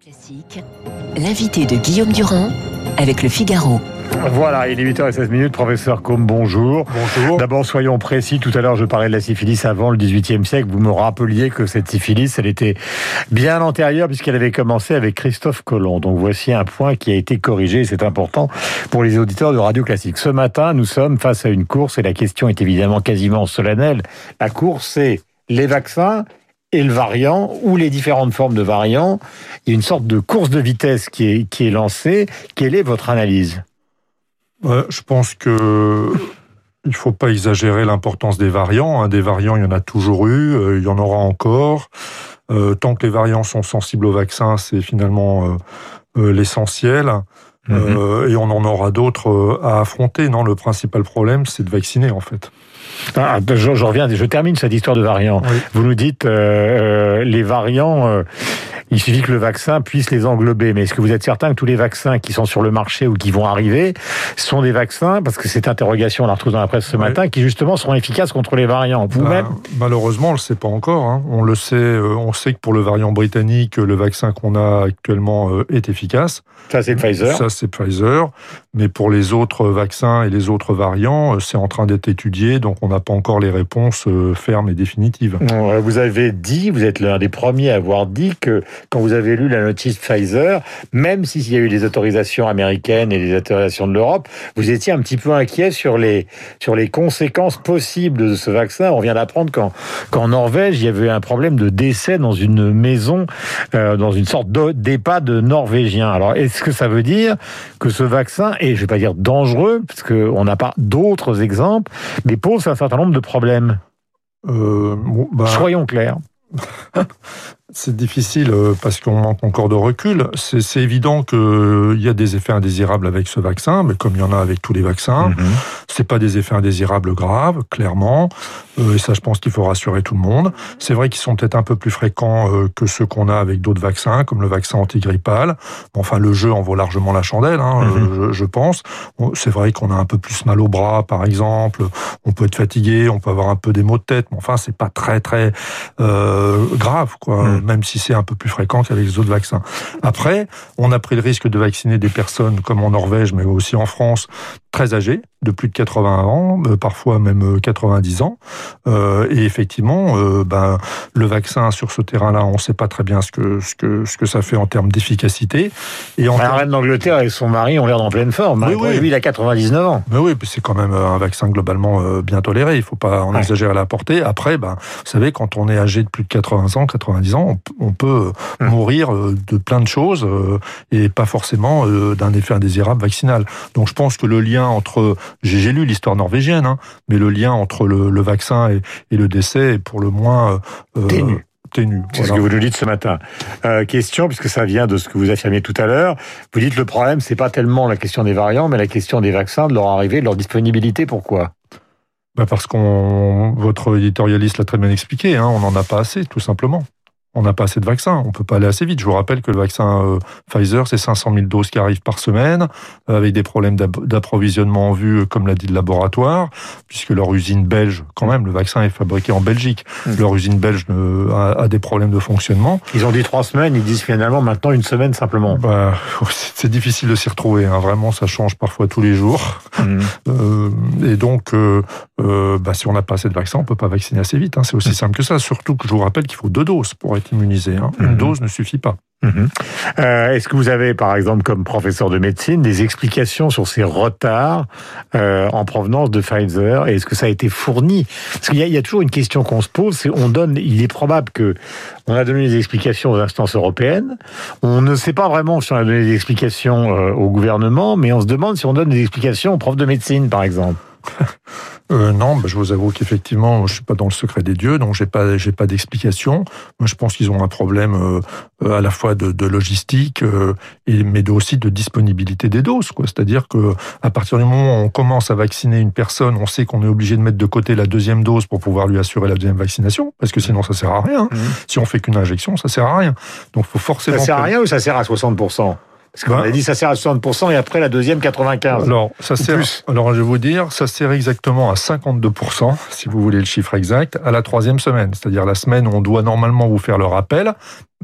Classique, l'invité de Guillaume Durand avec le Figaro. Voilà, il est 8h16 professeur Combe, bonjour. Bonjour. D'abord, soyons précis. Tout à l'heure, je parlais de la syphilis avant le 18e siècle. Vous me rappeliez que cette syphilis, elle était bien antérieure puisqu'elle avait commencé avec Christophe Colomb. Donc voici un point qui a été corrigé. C'est important pour les auditeurs de Radio Classique. Ce matin, nous sommes face à une course et la question est évidemment quasiment solennelle. La course, c'est les vaccins et le variant ou les différentes formes de variants. Il y a une sorte de course de vitesse qui est, qui est lancée. Quelle est votre analyse? Je pense que il faut pas exagérer l'importance des variants. hein. Des variants, il y en a toujours eu, euh, il y en aura encore. Euh, tant que les variants sont sensibles au vaccin, c'est finalement euh, l'essentiel. Euh, et on en aura d'autres euh, à affronter. Non, le principal problème, c'est de vacciner en fait. Ah, je, je reviens, je termine cette histoire de variants. Oui. Vous nous dites euh, les variants, il suffit que le vaccin puisse les englober. Mais est-ce que vous êtes certain que tous les vaccins qui sont sur le marché ou qui vont arriver sont des vaccins, parce que cette interrogation, on la retrouve dans la presse ce Oui. matin, qui justement seront efficaces contre les variants Vous-même Ben, malheureusement, on le sait pas encore. hein. On le sait, euh, on sait que pour le variant britannique, le vaccin qu'on a actuellement euh, est efficace. Ça, c'est Pfizer. Ça, c'est Pfizer. Mais pour les autres vaccins et les autres variants, euh, c'est en train d'être étudié, donc on n'a pas encore les réponses fermes et définitives. Vous avez dit, vous êtes l'un des premiers à avoir dit que quand vous avez lu la notice Pfizer, même s'il y a eu des autorisations américaines et des autorisations de l'Europe, vous étiez un petit peu inquiet sur les, sur les conséquences possibles de ce vaccin. On vient d'apprendre qu'en, qu'en Norvège, il y avait un problème de décès dans une maison, euh, dans une sorte de- d'EHPAD norvégien. Alors, est-ce que ça veut dire que ce vaccin est, je vais pas dire dangereux, parce qu'on n'a pas d'autres exemples, mais pose un certain nombre de problèmes? Euh, bon, bah, Soyons clairs. c'est difficile euh, parce qu'on manque encore de recul. C'est évident qu'il y a des effets indésirables avec ce vaccin, mais comme il y en a avec tous les vaccins, Mhm. c'est pas des effets indésirables graves, clairement. Euh, et ça, je pense qu'il faut rassurer tout le monde. C'est vrai qu'ils sont peut-être un peu plus fréquents euh, que ceux qu'on a avec d'autres vaccins, comme le vaccin antigrippal. Enfin, le jeu en vaut largement la chandelle, hein, Mhm. euh, je, je pense. C'est vrai qu'on a un peu plus mal au bras, par exemple. On peut être fatigué, on peut avoir un peu des maux de tête, mais enfin, c'est pas très très euh, grave, quoi. Mhm. Même si c'est un peu plus fréquent qu'avec les autres vaccins. Après, on a pris le risque de vacciner des personnes comme en Norvège, mais aussi en France, très âgées, de plus de 80 ans, euh, parfois même euh, 90 ans. Euh, et effectivement, euh, ben, le vaccin sur ce terrain-là, on ne sait pas très bien ce que, ce que, ce que ça fait en termes d'efficacité. Et en La termes- reine d'Angleterre et son mari ont l'air en pleine forme. hein. Oui, oui. Lui, il a 99 ans. Mais oui, c'est quand même euh, un vaccin globalement euh, bien toléré. Il faut pas en Ouais. exagérer la portée. Après, ben, vous savez, quand on est âgé de plus de 80 ans, 90 ans, on, peut euh, Hum. mourir euh, de plein de choses euh, et pas forcément euh, d'un effet indésirable vaccinal. Donc, je pense que le lien entre, j'ai lu l'histoire norvégienne, hein, mais le lien entre le, le vaccin et, et le décès est pour le moins euh, Ténu. ténu. C'est ce que vous nous dites ce matin. Euh, question, puisque ça vient de ce que vous affirmiez tout à l'heure. Vous dites le problème, c'est pas tellement la question des variants, mais la question des vaccins, de leur arrivée, de leur disponibilité. Pourquoi? Bah, parce qu'on, votre éditorialiste l'a très bien expliqué, hein, on n'en a pas assez, tout simplement. On n'a pas assez de vaccins, on peut pas aller assez vite. Je vous rappelle que le vaccin euh, Pfizer, c'est 500 000 doses qui arrivent par semaine, euh, avec des problèmes d'app- d'approvisionnement en vue, euh, comme l'a dit le laboratoire, puisque leur usine belge, quand même, le vaccin est fabriqué en Belgique, Mm. leur usine belge euh, a, a des problèmes de fonctionnement. Ils ont dit trois semaines, ils disent finalement maintenant une semaine simplement. Bah, c'est difficile de s'y retrouver, hein. vraiment, ça change parfois tous les jours. Euh, et donc, bah, si on n'a pas assez de vaccins, on peut pas vacciner assez vite. hein. C'est aussi simple que ça. Surtout que je vous rappelle qu'il faut deux doses pour être immunisé. hein. Une Mhm. dose ne suffit pas. Mhm. Euh, Est-ce que vous avez, par exemple, comme professeur de médecine, des explications sur ces retards euh, en provenance de Pfizer est-ce que ça a été fourni? Parce qu'il y, a- il y a toujours une question qu'on se pose. C'est on donne. Il est probable que on a donné des explications aux instances européennes. On ne sait pas vraiment si on a donné des explications euh, au gouvernement, mais on se demande si on donne des explications aux profs de médecine, par exemple. Euh, non, bah, je vous avoue qu'effectivement, je suis pas dans le secret des dieux, donc j'ai pas, j'ai pas d'explication. Moi, je pense qu'ils ont un problème euh, à la fois de, de logistique, euh, et, mais aussi de disponibilité des doses. Quoi. C'est-à-dire que à partir du moment où on commence à vacciner une personne, on sait qu'on est obligé de mettre de côté la deuxième dose pour pouvoir lui assurer la deuxième vaccination, parce que sinon ça sert à rien. Mhm. Si on fait qu'une injection, ça sert à rien. Donc, faut forcément. Ça sert à que- rien ou ça sert à 60 Parce qu'on Ben- a dit ça sert à 60 et après la deuxième 95. Alors, ça sert, plus. alors, je vais vous dire, ça sert exactement à 52%, si vous voulez le chiffre exact, à la troisième semaine. C'est-à-dire la semaine où on doit normalement vous faire le rappel,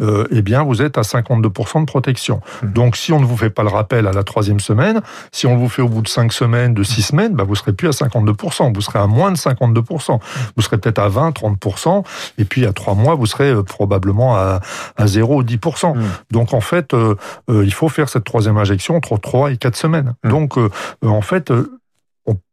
euh, eh bien, vous êtes à 52% de protection. Mmh. Donc, si on ne vous fait pas le rappel à la troisième semaine, si on vous fait au bout de cinq semaines, de six semaines, bah, vous serez plus à 52%, vous serez à moins de 52%. Vous serez peut-être à 20, 30%, et puis à trois mois, vous serez euh, probablement à, à 0 ou 10%. Mmh. Donc, en fait, euh, il faut faire cette troisième injection entre 3 et 4 semaines. Mmh. Donc, en fait,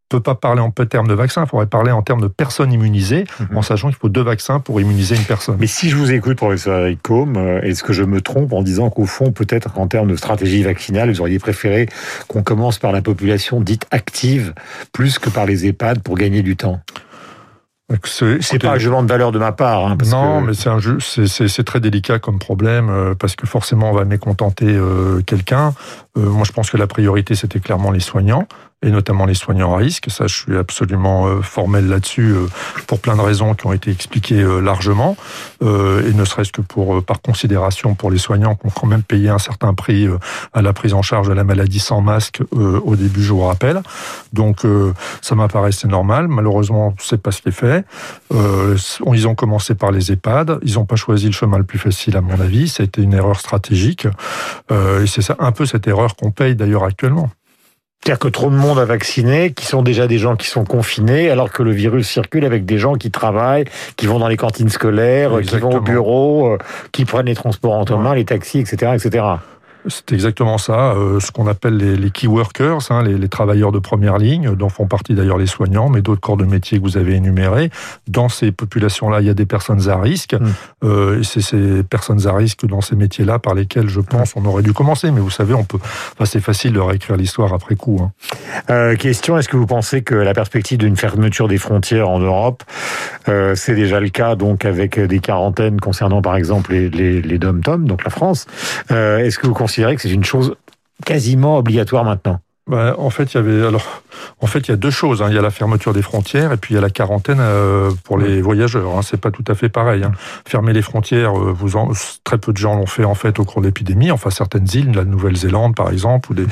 peut pas parler en termes de vaccins, il faudrait parler en termes de personnes immunisées, mhm. en sachant qu'il faut deux vaccins pour immuniser une personne. Mais si je vous écoute, professeur Eric Combe, euh, est-ce que je me trompe en disant qu'au fond, peut-être en termes de stratégie vaccinale, vous auriez préféré qu'on commence par la population dite active, plus que par les EHPAD pour gagner du temps? C'est pas un jugement de valeur de ma part. Hein, non, mais c'est un jeu, c'est très délicat comme problème euh, parce que forcément on va mécontenter euh, quelqu'un. moi, je pense que la priorité c'était clairement les soignants et notamment les soignants à risque. Ça, je suis absolument euh, formel là-dessus euh, pour plein de raisons qui ont été expliquées euh, largement, et ne serait-ce que pour par considération pour les soignants qui ont quand même payé un certain prix à la prise en charge de la maladie sans masque au début, je vous rappelle. Donc, ça m'apparaissait normal. Malheureusement, c'est pas ce qui est fait. ils ont commencé par les EHPAD. Ils n'ont pas choisi le chemin le plus facile, à mon avis. Été une erreur stratégique, et c'est ça un peu cette erreur qu'on paye d'ailleurs actuellement. C'est-à-dire que trop de monde a vacciné, qui sont déjà des gens qui sont confinés, alors que le virus circule avec des gens qui travaillent, qui vont dans les cantines scolaires, qui vont au bureau, euh, qui prennent les transports en commun, les taxis, etc., etc. C'est exactement ça, euh, ce qu'on appelle les, les, key workers, hein, les, les, travailleurs de première ligne, dont font partie d'ailleurs les soignants, mais d'autres corps de métier que vous avez énumérés. Dans ces populations-là, il y a des personnes à risque, mm. euh, et c'est ces personnes à risque dans ces métiers-là par lesquels, je pense, on aurait dû commencer. Mais vous savez, on peut, enfin, c'est facile de réécrire l'histoire après coup. Hein. Euh, question est-ce que vous pensez que la perspective d'une fermeture des frontières en Europe, euh, c'est déjà le cas, donc avec des quarantaines concernant par exemple les, les, les dom-tom, donc la France. Euh, est-ce que vous considérez que c'est une chose quasiment obligatoire maintenant bah, en fait, il y avait alors en fait, il y a deux choses. Hein. Il y a la fermeture des frontières et puis il y a la quarantaine euh, pour les voyageurs. Hein. C'est pas tout à fait pareil. Hein. Fermer les frontières, euh, vous en... très peu de gens l'ont fait en fait au cours de l'épidémie. Enfin, certaines îles, la Nouvelle-Zélande par exemple, ou des,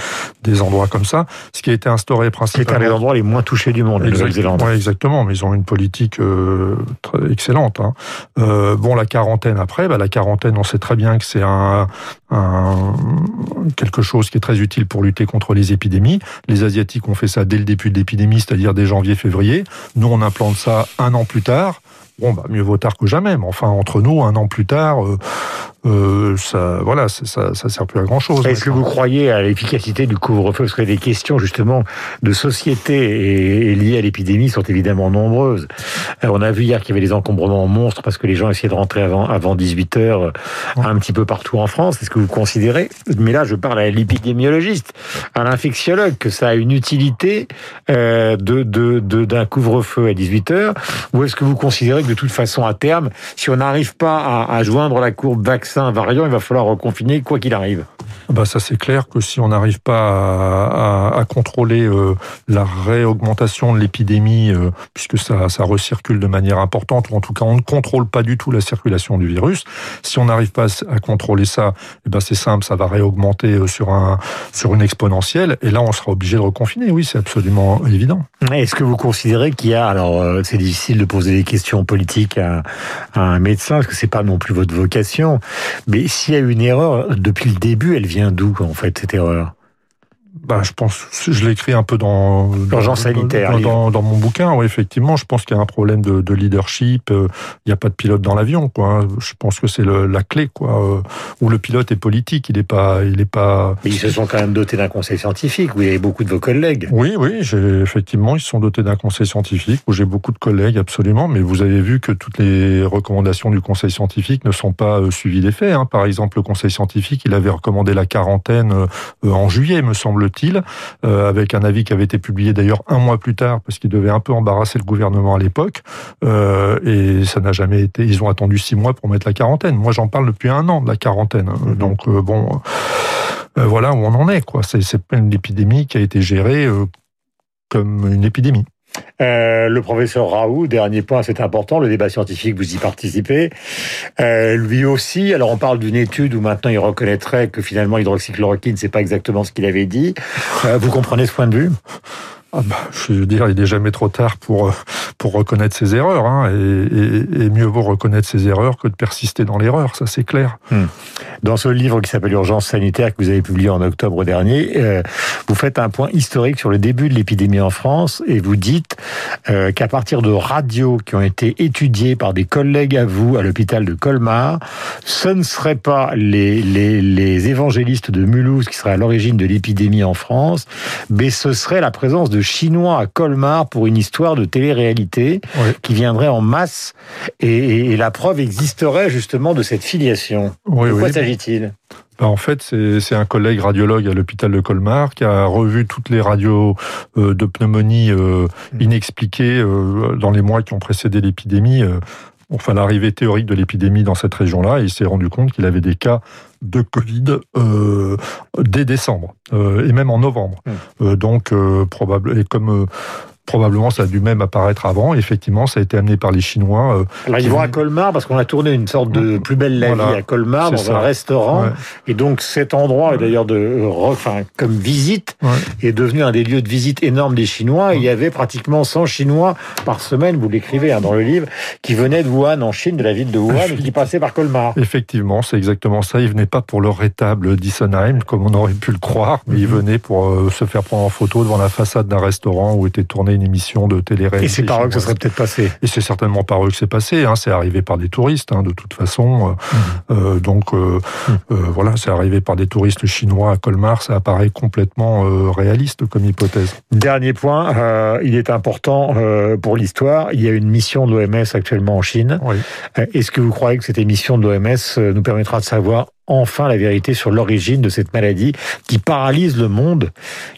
des endroits comme ça. Ce qui a été instauré principalement. C'est un des endroits les moins touchés du monde, la Nouvelle-Zélande. Oui, exactement. Mais ils ont une politique euh, très excellente. Hein. Euh, bon, la quarantaine après, bah, la quarantaine, on sait très bien que c'est un, un quelque chose qui est très utile pour lutter contre les épidémies. Les Asiatiques ont fait ça dès le début de l'épidémie, c'est-à-dire dès janvier-février. Nous, on implante ça un an plus tard. Bon, bah, mieux vaut tard que jamais. Mais enfin, entre nous, un an plus tard, euh, euh, ça, voilà, ça, ça sert plus à grand chose. Est-ce que vous croyez à l'efficacité du couvre-feu? Parce que les questions justement de société et, liées à l'épidémie sont évidemment nombreuses. Euh, on a vu hier qu'il y avait des encombrements monstres parce que les gens essayaient de rentrer avant, avant 18 heures un petit peu partout en France. Est-ce que vous considérez, mais là je parle à l'épidémiologiste, à l'infectiologue, que ça a une utilité euh, de d'un de, couvre-feu à 18 heures Ou est-ce que vous considérez que de toute façon à terme, si on n'arrive pas à, à joindre la courbe vaccin un variant, il va falloir reconfiner quoi qu'il arrive. Bah ça c'est clair que si on n'arrive pas à, contrôler euh, la réaugmentation de l'épidémie, euh, puisque ça, ça recircule de manière importante, ou en tout cas on ne contrôle pas du tout la circulation du virus, si on n'arrive pas à contrôler ça, eh ben c'est simple, ça va réaugmenter euh, sur, un, sur une exponentielle, et là on sera obligé de reconfiner, oui c'est absolument évident. Est-ce que vous considérez qu'il y a, alors c'est difficile de poser des questions politiques à, à un médecin, parce que c'est pas non plus votre vocation, mais s'il y a une erreur, depuis le début, elle vient d'où, en fait, cette erreur? Bah, je pense, je l'écris un peu dans l'urgence sanitaire, dans, dans, mon bouquin. Oui, effectivement, je pense qu'il y a un problème de, de leadership. Euh, il n'y a pas de pilote dans l'avion, quoi. Hein. Je pense que c'est la clé, quoi. Euh, où le pilote est politique, il n'est pas, il est pas. Mais ils se sont quand même dotés d'un conseil scientifique. Où il y avait beaucoup de vos collègues. Oui, oui, j'ai effectivement, ils se sont dotés d'un conseil scientifique où j'ai beaucoup de collègues, absolument. Mais vous avez vu que toutes les recommandations du conseil scientifique ne sont pas euh, suivies des faits. Hein. Par exemple, le conseil scientifique, il avait recommandé la quarantaine en juillet, me semble euh, avec un avis qui avait été publié d'ailleurs un mois plus tard, parce qu'il devait un peu embarrasser le gouvernement à l'époque, euh, et ça n'a jamais été. Ils ont attendu six mois pour mettre la quarantaine. Moi, j'en parle depuis un an de la quarantaine. Mhm. Donc euh, bon, voilà où on en est. Quoi. C'est pas une épidémie qui a été gérée comme une épidémie. Euh, le professeur Raoult, dernier point, c'est important, le débat scientifique, vous y participez. Euh, lui aussi, alors on parle d'une étude où maintenant il reconnaîtrait que finalement l'hydroxychloroquine, c'est pas exactement ce qu'il avait dit. Euh, vous comprenez ce point de vue? Ah bah, Je veux dire, il n'est jamais trop tard pour, pour reconnaître ses erreurs. Hein, et, et, mieux vaut reconnaître ses erreurs que de persister dans l'erreur, ça c'est clair. Hmm. Dans ce livre qui s'appelle Urgence sanitaire que vous avez publié en octobre dernier, euh, vous faites un point historique sur le début de l'épidémie en France et vous dites euh, qu'à partir de radios qui ont été étudiées par des collègues à vous à l'hôpital de Colmar, ce ne serait pas les, les, les évangélistes de Mulhouse qui seraient à l'origine de l'épidémie en France, mais ce serait la présence de Chinois à Colmar pour une histoire de télé-réalité qui viendrait en masse et, et, la preuve existerait justement de cette filiation. Oui, de quoi s'agit-il? Ben en fait, c'est un collègue radiologue à l'hôpital de Colmar qui a revu toutes les radios euh, de pneumonie euh, hmm. inexpliquées euh, dans les mois qui ont précédé l'épidémie. Enfin, l'arrivée théorique de l'épidémie dans cette région-là, il s'est rendu compte qu'il avait des cas de Covid dès décembre et même en novembre. Hmm. donc, probable et comme Probablement, ça a dû même apparaître avant. Effectivement, ça a été amené par les Chinois. Euh, Alors, ils vont à Colmar parce qu'on a tourné une sorte de plus belle la vie à Colmar dans un restaurant. Et donc, cet endroit, est d'ailleurs de, enfin, comme visite, est devenu un des lieux de visite énormes des Chinois. il y avait pratiquement 100 Chinois par semaine, vous l'écrivez hein, dans le livre, qui venaient de Wuhan en Chine, de la ville de Wuhan, et qui passaient par Colmar. Effectivement, c'est exactement ça. Ils venaient pas pour leur rétable d'Issenheim, comme on aurait pu le croire, mais ils mhm. venaient pour euh, se faire prendre en photo devant la façade d'un restaurant où était tourné une émission de télé-réalité. Et c'est par eux que ça serait peut-être passé. Et c'est certainement par eux que c'est passé. Hein. C'est arrivé par des touristes, hein, de toute façon. Euh, mmh. euh, donc euh, mmh. voilà, c'est arrivé par des touristes chinois à Colmar. Ça apparaît complètement réaliste comme hypothèse. Dernier point, il est important pour l'histoire. Il y a une mission de l'OMS actuellement en Chine. Est-ce que vous croyez que cette émission de l'OMS nous permettra de savoir enfin la vérité sur l'origine de cette maladie qui paralyse le monde.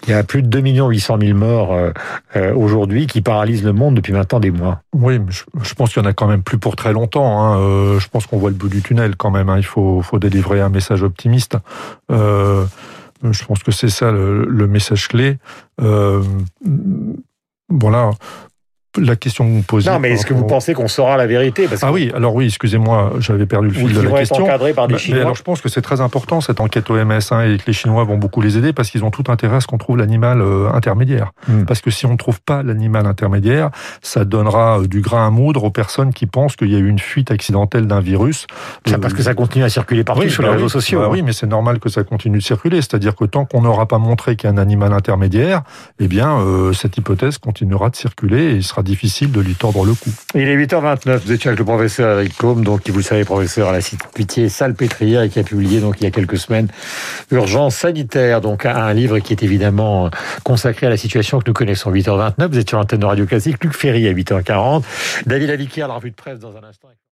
Il y a plus de 2 800 000 morts euh, euh, aujourd'hui qui paralysent le monde depuis maintenant des mois. Oui, je, pense qu'il y en a quand même plus pour très longtemps. Hein. Euh, je pense qu'on voit le bout du tunnel quand même. Hein. Il faut, délivrer un message optimiste. je pense que c'est ça le, message clé. voilà la question que vous posez. Non, mais est-ce que vous pensez qu'on saura la vérité? Ah oui, alors oui, excusez-moi, j'avais perdu le fil de la question. encadrés par des bah, Chinois? alors je pense que c'est très important cette enquête OMS hein, et que les Chinois vont beaucoup les aider parce qu'ils ont tout intérêt à ce qu'on trouve l'animal euh, intermédiaire. Hmm. Parce que si on ne trouve pas l'animal intermédiaire, ça donnera euh, du grain à moudre aux personnes qui pensent qu'il y a eu une fuite accidentelle d'un virus. Ça, parce que ça continue à circuler partout sur les bah réseaux sociaux. Bah hein. Oui, mais c'est normal que ça continue de circuler. C'est-à-dire que tant qu'on n'aura pas montré qu'il y a un animal intermédiaire, eh bien, euh, cette hypothèse continuera de circuler et il sera difficile de lui le coup. Il est 8h29, vous étiez avec le professeur Eric Combe, donc qui vous le savez, professeur à la Pitié Salpêtrière et qui a publié donc il y a quelques semaines Urgence sanitaire, donc un livre qui est évidemment consacré à la situation que nous connaissons. 8h29, vous êtes sur l'antenne de Radio Classique, Luc Ferry à 8h40, David Aviquier à la revue de presse dans un instant.